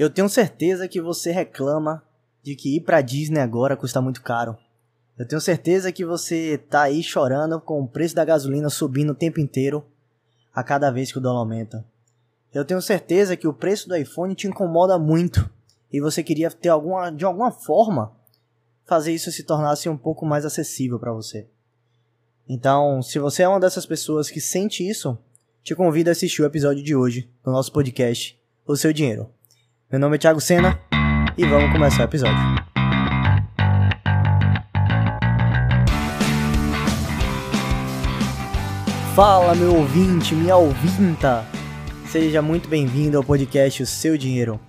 Eu tenho certeza que você reclama de que ir pra Disney agora custa muito caro. Eu tenho certeza que você tá aí chorando com o preço da gasolina subindo o tempo inteiro a cada vez que o dólar aumenta. Eu tenho certeza que o preço do iPhone te incomoda muito e você queria ter alguma, de alguma forma fazer isso se tornasse um pouco mais acessível para você. Então, se você é uma dessas pessoas que sente isso, te convido a assistir o episódio de hoje do nosso podcast O Seu Dinheiro. Meu nome é Thiago Sena e vamos começar o episódio. Fala, meu ouvinte, minha ouvinta! Seja muito bem-vindo ao podcast O Seu Dinheiro.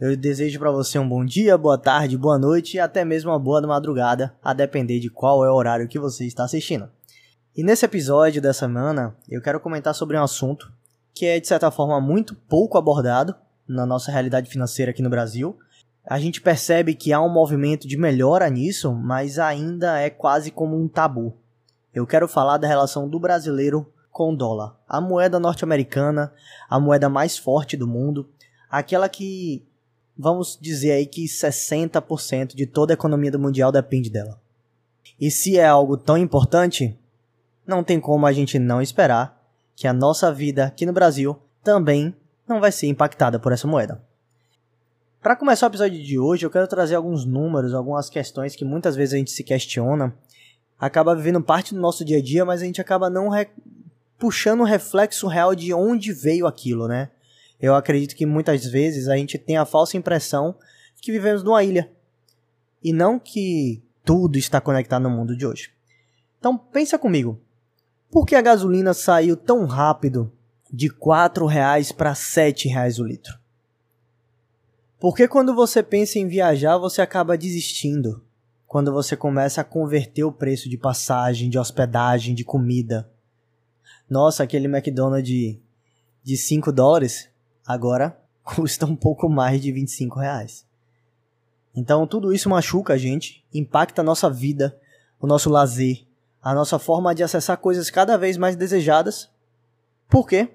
Eu desejo para você um bom dia, boa tarde, boa noite e até mesmo uma boa madrugada, a depender de qual é o horário que você está assistindo. E nesse episódio dessa semana, eu quero comentar sobre um assunto que é de certa forma muito pouco abordado na nossa realidade financeira aqui no Brasil. A gente percebe que há um movimento de melhora nisso, mas ainda é quase como um tabu. Eu quero falar da relação do brasileiro com o dólar, a moeda norte-americana, a moeda mais forte do mundo, aquela que vamos dizer aí que 60% de toda a economia do mundial depende dela. E se é algo tão importante, não tem como a gente não esperar que a nossa vida aqui no Brasil também não vai ser impactada por essa moeda. Para começar o episódio de hoje, eu quero trazer alguns números, algumas questões que muitas vezes a gente se questiona, acaba vivendo parte do nosso dia a dia, mas a gente acaba não puxando o reflexo real de onde veio aquilo, né? Eu acredito que muitas vezes a gente tem a falsa impressão que vivemos numa ilha e não que tudo está conectado no mundo de hoje. Então pensa comigo, por que a gasolina saiu tão rápido de R$ reais para R$ reais o litro? Porque quando você pensa em viajar, você acaba desistindo. Quando você começa a converter o preço de passagem, de hospedagem, de comida. Nossa, aquele McDonald's de 5 dólares agora custa um pouco mais de 25 reais. Então tudo isso machuca a gente, impacta a nossa vida, o nosso lazer, a nossa forma de acessar coisas cada vez mais desejadas. Por quê?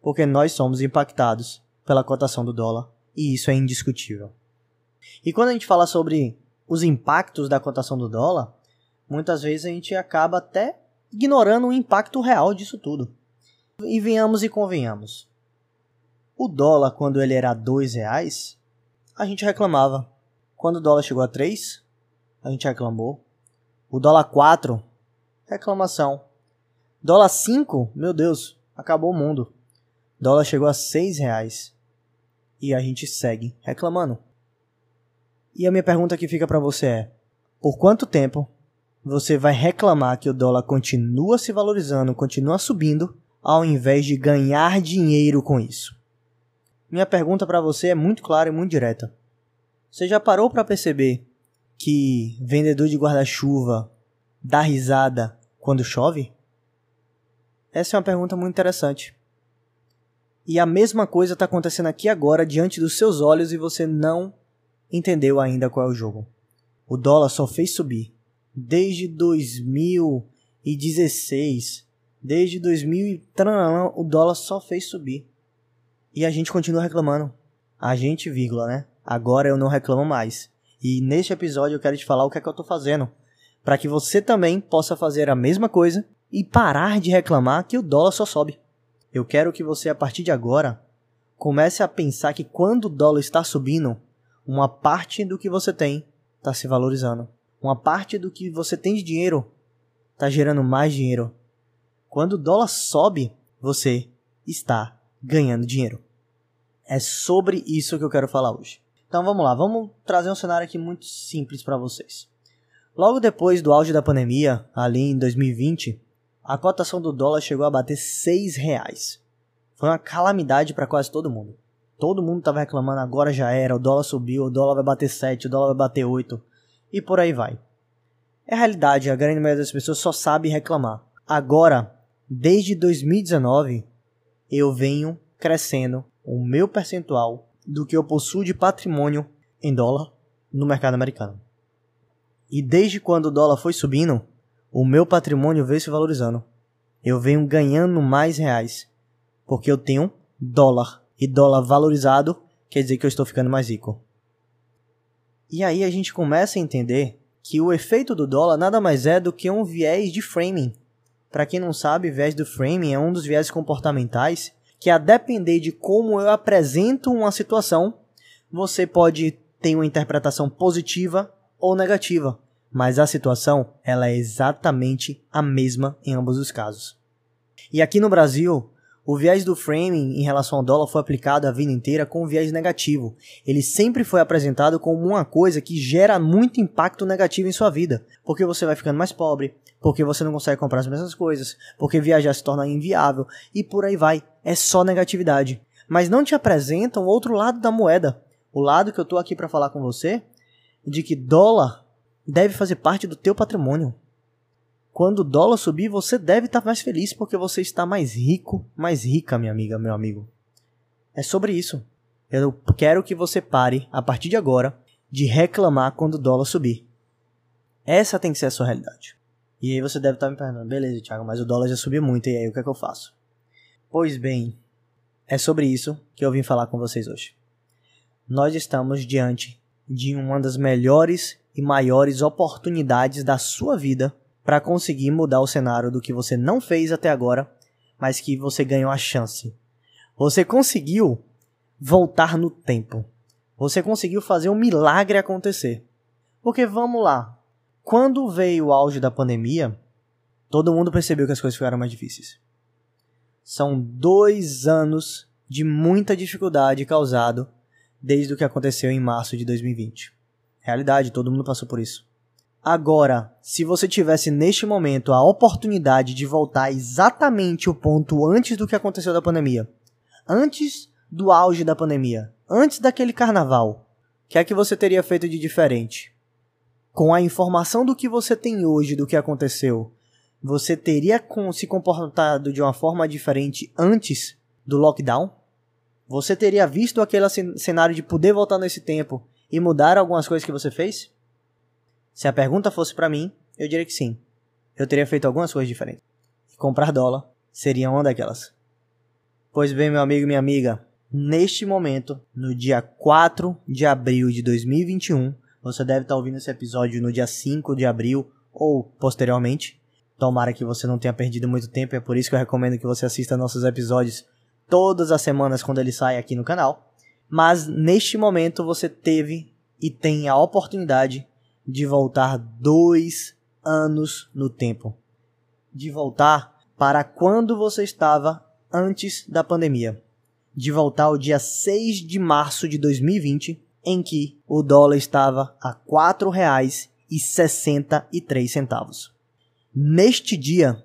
Porque nós somos impactados pela cotação do dólar e isso é indiscutível. E quando a gente fala sobre os impactos da cotação do dólar, muitas vezes a gente acaba até ignorando o impacto real disso tudo. E venhamos e convenhamos. O dólar, quando ele era dois reais, a gente reclamava. Quando o dólar chegou a 3, a gente reclamou. O dólar 4, reclamação. Dólar 5, meu Deus, acabou o mundo. Dólar chegou a 6 reais. E a gente segue reclamando. E a minha pergunta que fica para você é: por quanto tempo você vai reclamar que o dólar continua se valorizando, continua subindo, ao invés de ganhar dinheiro com isso? Minha pergunta para você é muito clara e muito direta. Você já parou para perceber que vendedor de guarda-chuva dá risada quando chove? Essa é uma pergunta muito interessante. E a mesma coisa está acontecendo aqui agora diante dos seus olhos e você não entendeu ainda qual é o jogo. O dólar só fez subir desde 2016, desde 2000 e o dólar só fez subir. E a gente continua reclamando. A gente, vírgula, né? Agora eu não reclamo mais. E neste episódio eu quero te falar o que é que eu tô fazendo. para que você também possa fazer a mesma coisa e parar de reclamar que o dólar só sobe. Eu quero que você, a partir de agora, comece a pensar que quando o dólar está subindo, uma parte do que você tem está se valorizando. Uma parte do que você tem de dinheiro está gerando mais dinheiro. Quando o dólar sobe, você está ganhando dinheiro. É sobre isso que eu quero falar hoje. Então vamos lá, vamos trazer um cenário aqui muito simples para vocês. Logo depois do auge da pandemia, ali em 2020, a cotação do dólar chegou a bater 6 reais. Foi uma calamidade para quase todo mundo. Todo mundo estava reclamando, agora já era, o dólar subiu, o dólar vai bater 7, o dólar vai bater 8 e por aí vai. É realidade, a grande maioria das pessoas só sabe reclamar. Agora, desde 2019, eu venho crescendo o meu percentual do que eu possuo de patrimônio em dólar no mercado americano. E desde quando o dólar foi subindo, o meu patrimônio veio se valorizando. Eu venho ganhando mais reais, porque eu tenho dólar. E dólar valorizado quer dizer que eu estou ficando mais rico. E aí a gente começa a entender que o efeito do dólar nada mais é do que um viés de framing. Para quem não sabe, viés do framing é um dos viés comportamentais que a depender de como eu apresento uma situação, você pode ter uma interpretação positiva ou negativa, mas a situação ela é exatamente a mesma em ambos os casos. E aqui no Brasil, o viés do framing em relação ao dólar foi aplicado a vida inteira com um viés negativo. Ele sempre foi apresentado como uma coisa que gera muito impacto negativo em sua vida, porque você vai ficando mais pobre, porque você não consegue comprar as mesmas coisas, porque viajar se torna inviável e por aí vai. É só negatividade. Mas não te apresentam o outro lado da moeda. O lado que eu tô aqui para falar com você de que dólar deve fazer parte do teu patrimônio. Quando o dólar subir, você deve estar mais feliz porque você está mais rico, mais rica, minha amiga, meu amigo. É sobre isso. Eu quero que você pare, a partir de agora, de reclamar quando o dólar subir. Essa tem que ser a sua realidade. E aí você deve estar me perguntando, beleza, Thiago, mas o dólar já subiu muito, e aí o que é que eu faço? Pois bem, é sobre isso que eu vim falar com vocês hoje. Nós estamos diante de uma das melhores e maiores oportunidades da sua vida para conseguir mudar o cenário do que você não fez até agora, mas que você ganhou a chance. Você conseguiu voltar no tempo. Você conseguiu fazer um milagre acontecer. Porque vamos lá, quando veio o auge da pandemia, todo mundo percebeu que as coisas ficaram mais difíceis. São dois anos de muita dificuldade causado desde o que aconteceu em março de 2020. Realidade, todo mundo passou por isso. Agora, se você tivesse neste momento a oportunidade de voltar exatamente o ponto antes do que aconteceu da pandemia, antes do auge da pandemia, antes daquele carnaval, o que é que você teria feito de diferente? Com a informação do que você tem hoje do que aconteceu, você teria se comportado de uma forma diferente antes do lockdown? Você teria visto aquele cenário de poder voltar nesse tempo e mudar algumas coisas que você fez? Se a pergunta fosse para mim, eu diria que sim. Eu teria feito algumas coisas diferentes. E comprar dólar seria uma daquelas. Pois bem, meu amigo e minha amiga, neste momento, no dia 4 de abril de 2021, você deve estar ouvindo esse episódio no dia 5 de abril ou posteriormente. Tomara que você não tenha perdido muito tempo, é por isso que eu recomendo que você assista nossos episódios todas as semanas quando ele sai aqui no canal. Mas neste momento você teve e tem a oportunidade de voltar dois anos no tempo. De voltar para quando você estava antes da pandemia. De voltar ao dia 6 de março de 2020, em que o dólar estava a R$ 4,63. Neste dia,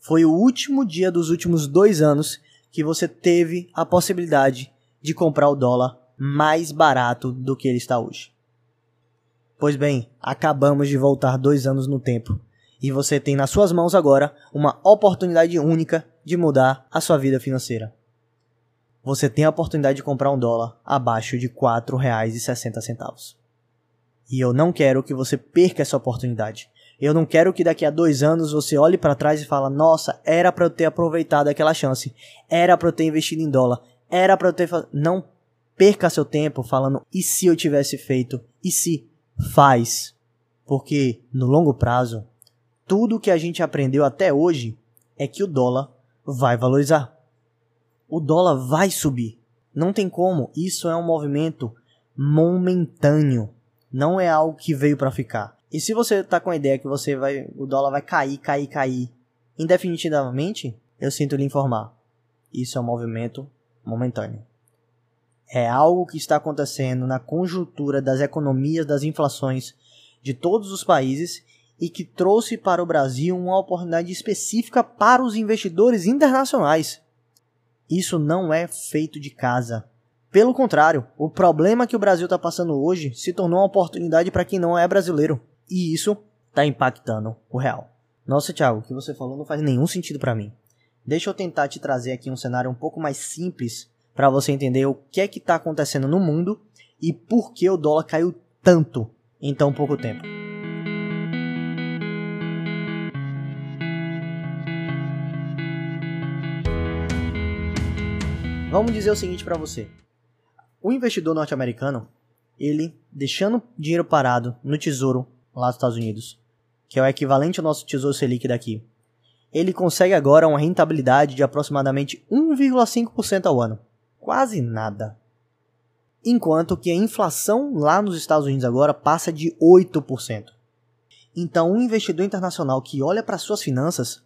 foi o último dia dos últimos dois anos que você teve a possibilidade de comprar o dólar mais barato do que ele está hoje. Pois bem, acabamos de voltar dois anos no tempo. E você tem nas suas mãos agora uma oportunidade única de mudar a sua vida financeira. Você tem a oportunidade de comprar um dólar abaixo de R$ 4,60. E eu não quero que você perca essa oportunidade. Eu não quero que daqui a dois anos você olhe para trás e fala: Nossa, era para eu ter aproveitado aquela chance, era para eu ter investido em dólar, era para eu ter. Não perca seu tempo falando: E se eu tivesse feito? E se? faz. Porque no longo prazo, tudo que a gente aprendeu até hoje é que o dólar vai valorizar. O dólar vai subir. Não tem como. Isso é um movimento momentâneo. Não é algo que veio para ficar. E se você está com a ideia que você vai, o dólar vai cair, cair, cair indefinidamente, eu sinto lhe informar. Isso é um movimento momentâneo é algo que está acontecendo na conjuntura das economias das inflações de todos os países e que trouxe para o Brasil uma oportunidade específica para os investidores internacionais. Isso não é feito de casa. Pelo contrário, o problema que o Brasil está passando hoje se tornou uma oportunidade para quem não é brasileiro. E isso está impactando o real. Nossa, Thiago, o que você falou não faz nenhum sentido para mim. Deixa eu tentar te trazer aqui um cenário um pouco mais simples para você entender o que é que está acontecendo no mundo e por que o dólar caiu tanto em tão pouco tempo. Vamos dizer o seguinte para você. o investidor norte-americano, ele deixando dinheiro parado no tesouro lá dos Estados Unidos, que é o equivalente ao nosso tesouro Selic daqui, ele consegue agora uma rentabilidade de aproximadamente 1,5% ao ano. Quase nada. Enquanto que a inflação lá nos Estados Unidos agora passa de 8%. Então, um investidor internacional que olha para suas finanças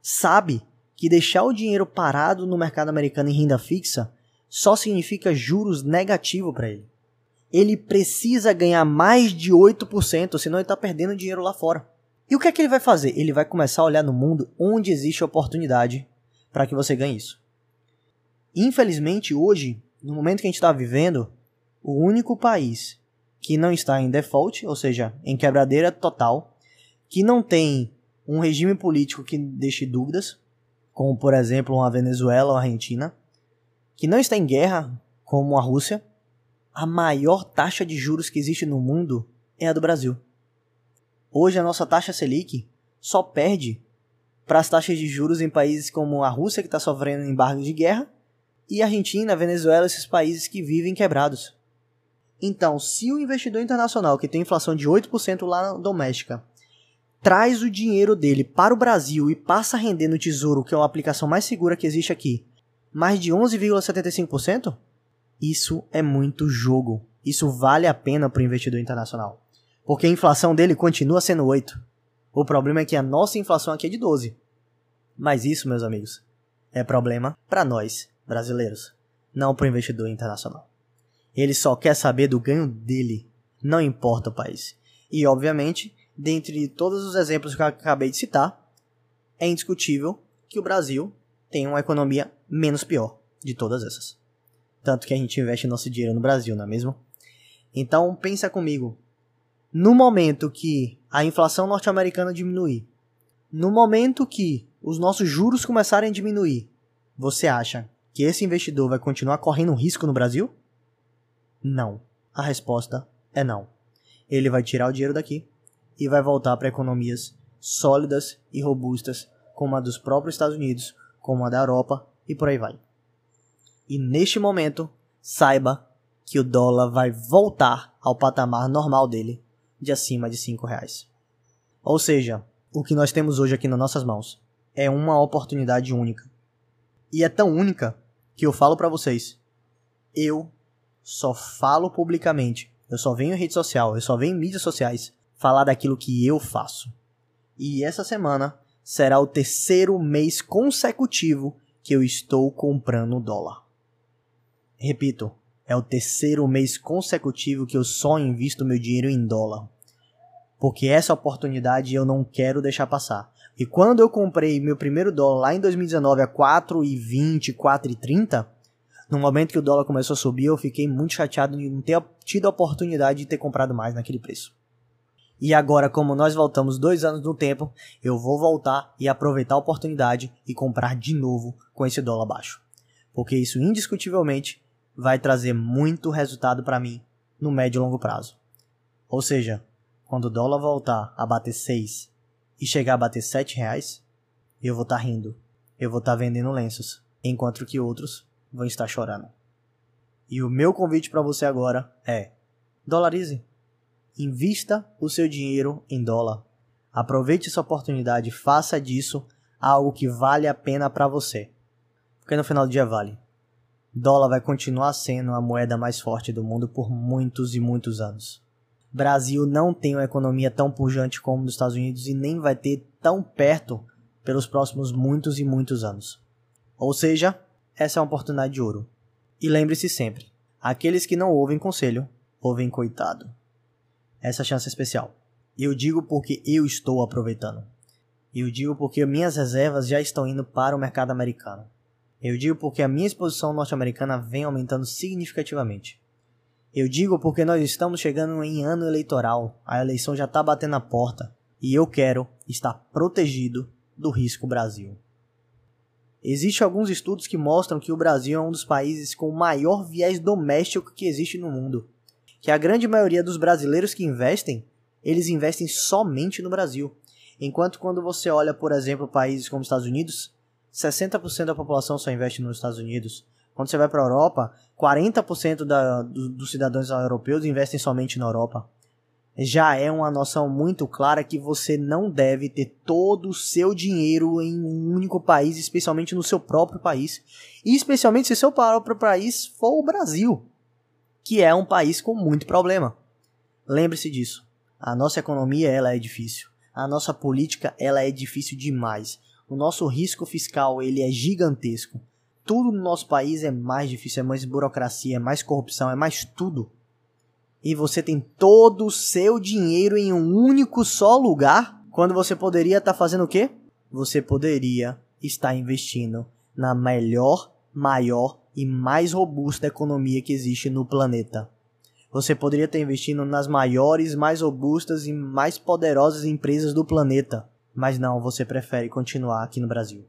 sabe que deixar o dinheiro parado no mercado americano em renda fixa só significa juros negativo para ele. Ele precisa ganhar mais de 8%, senão ele está perdendo dinheiro lá fora. E o que é que ele vai fazer? Ele vai começar a olhar no mundo onde existe oportunidade para que você ganhe isso. Infelizmente, hoje, no momento que a gente está vivendo, o único país que não está em default, ou seja, em quebradeira total, que não tem um regime político que deixe dúvidas, como por exemplo uma Venezuela ou a Argentina, que não está em guerra, como a Rússia, a maior taxa de juros que existe no mundo é a do Brasil. Hoje a nossa taxa Selic só perde para as taxas de juros em países como a Rússia, que está sofrendo embargo de guerra, e a Argentina, Venezuela, esses países que vivem quebrados. Então, se o investidor internacional que tem inflação de 8% lá doméstica traz o dinheiro dele para o Brasil e passa a render no Tesouro, que é a aplicação mais segura que existe aqui, mais de 11,75%, isso é muito jogo. Isso vale a pena para o investidor internacional. Porque a inflação dele continua sendo 8. O problema é que a nossa inflação aqui é de 12. Mas isso, meus amigos, é problema para nós, brasileiros, não para o investidor internacional. Ele só quer saber do ganho dele, não importa o país. E, obviamente, dentre todos os exemplos que eu acabei de citar, é indiscutível que o Brasil tem uma economia menos pior de todas essas. Tanto que a gente investe nosso dinheiro no Brasil, não é mesmo? Então pensa comigo. No momento que a inflação norte-americana diminuir, no momento que os nossos juros começarem a diminuir, você acha que esse investidor vai continuar correndo risco no Brasil? Não. A resposta é não. Ele vai tirar o dinheiro daqui e vai voltar para economias sólidas e robustas, como a dos próprios Estados Unidos, como a da Europa e por aí vai. E neste momento, saiba que o dólar vai voltar ao patamar normal dele, de acima de 5 reais. Ou seja, o que nós temos hoje aqui nas nossas mãos é uma oportunidade única. E é tão única que eu falo para vocês, eu só falo publicamente, eu só venho em rede social, eu só venho em mídias sociais falar daquilo que eu faço. E essa semana será o terceiro mês consecutivo que eu estou comprando dólar. Repito, é o terceiro mês consecutivo que eu só invisto meu dinheiro em dólar. Porque essa oportunidade eu não quero deixar passar. E quando eu comprei meu primeiro dólar lá em 2019 a 4,20, 4,30, no momento que o dólar começou a subir, eu fiquei muito chateado de não ter tido a oportunidade de ter comprado mais naquele preço. E agora, como nós voltamos dois anos no tempo, eu vou voltar e aproveitar a oportunidade e comprar de novo com esse dólar baixo. Porque isso indiscutivelmente vai trazer muito resultado para mim no médio e longo prazo. Ou seja, quando o dólar voltar a bater 6 e chegar a bater 7 reais, eu vou estar tá rindo, eu vou estar tá vendendo lenços, enquanto que outros vão estar chorando. E o meu convite para você agora é: dolarize. Invista o seu dinheiro em dólar. Aproveite essa oportunidade faça disso algo que vale a pena para você. Porque no final do dia vale. Dólar vai continuar sendo a moeda mais forte do mundo por muitos e muitos anos. Brasil não tem uma economia tão pujante como dos Estados Unidos e nem vai ter tão perto pelos próximos muitos e muitos anos. Ou seja, essa é uma oportunidade de ouro. E lembre-se sempre: aqueles que não ouvem conselho, ouvem coitado essa chance especial. Eu digo porque eu estou aproveitando. Eu digo porque minhas reservas já estão indo para o mercado americano. Eu digo porque a minha exposição norte-americana vem aumentando significativamente. Eu digo porque nós estamos chegando em ano eleitoral, a eleição já está batendo na porta e eu quero estar protegido do risco Brasil. Existem alguns estudos que mostram que o Brasil é um dos países com o maior viés doméstico que existe no mundo que a grande maioria dos brasileiros que investem, eles investem somente no Brasil. Enquanto quando você olha, por exemplo, países como Estados Unidos, 60% da população só investe nos Estados Unidos. Quando você vai para a Europa, 40% da, do, dos cidadãos europeus investem somente na Europa. Já é uma noção muito clara que você não deve ter todo o seu dinheiro em um único país, especialmente no seu próprio país. E especialmente se seu próprio país for o Brasil, que é um país com muito problema. Lembre-se disso. A nossa economia ela é difícil. A nossa política ela é difícil demais. O nosso risco fiscal ele é gigantesco. Tudo no nosso país é mais difícil, é mais burocracia, é mais corrupção, é mais tudo. E você tem todo o seu dinheiro em um único só lugar, quando você poderia estar tá fazendo o quê? Você poderia estar investindo na melhor, maior e mais robusta economia que existe no planeta. Você poderia estar investindo nas maiores, mais robustas e mais poderosas empresas do planeta. Mas não, você prefere continuar aqui no Brasil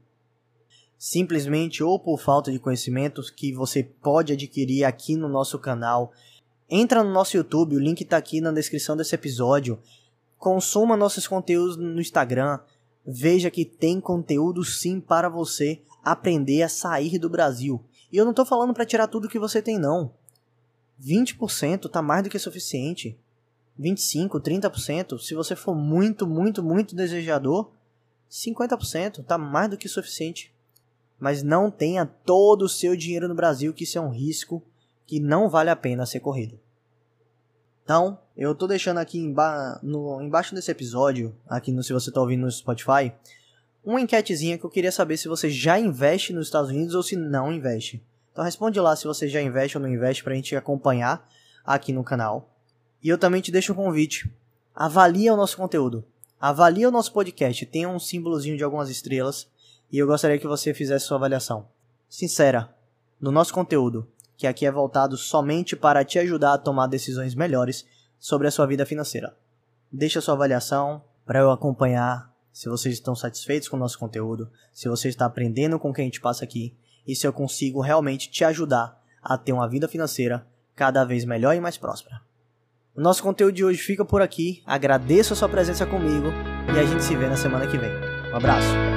simplesmente ou por falta de conhecimentos que você pode adquirir aqui no nosso canal. Entra no nosso YouTube, o link está aqui na descrição desse episódio. Consuma nossos conteúdos no Instagram. Veja que tem conteúdo sim para você aprender a sair do Brasil. E eu não estou falando para tirar tudo que você tem não. 20% tá mais do que suficiente. 25, 30%, se você for muito, muito, muito desejador, 50% tá mais do que suficiente mas não tenha todo o seu dinheiro no Brasil, que isso é um risco que não vale a pena ser corrido. Então, eu tô deixando aqui emba no, embaixo desse episódio, aqui no se você tá ouvindo no Spotify, uma enquetezinha que eu queria saber se você já investe nos Estados Unidos ou se não investe. Então responde lá se você já investe ou não investe pra gente acompanhar aqui no canal. E eu também te deixo um convite. Avalie o nosso conteúdo. Avalie o nosso podcast. Tem um símbolozinho de algumas estrelas e eu gostaria que você fizesse sua avaliação. Sincera, no nosso conteúdo, que aqui é voltado somente para te ajudar a tomar decisões melhores sobre a sua vida financeira. Deixe a sua avaliação para eu acompanhar se vocês estão satisfeitos com o nosso conteúdo, se você está aprendendo com o que a gente passa aqui e se eu consigo realmente te ajudar a ter uma vida financeira cada vez melhor e mais próspera. O nosso conteúdo de hoje fica por aqui. Agradeço a sua presença comigo e a gente se vê na semana que vem. Um abraço.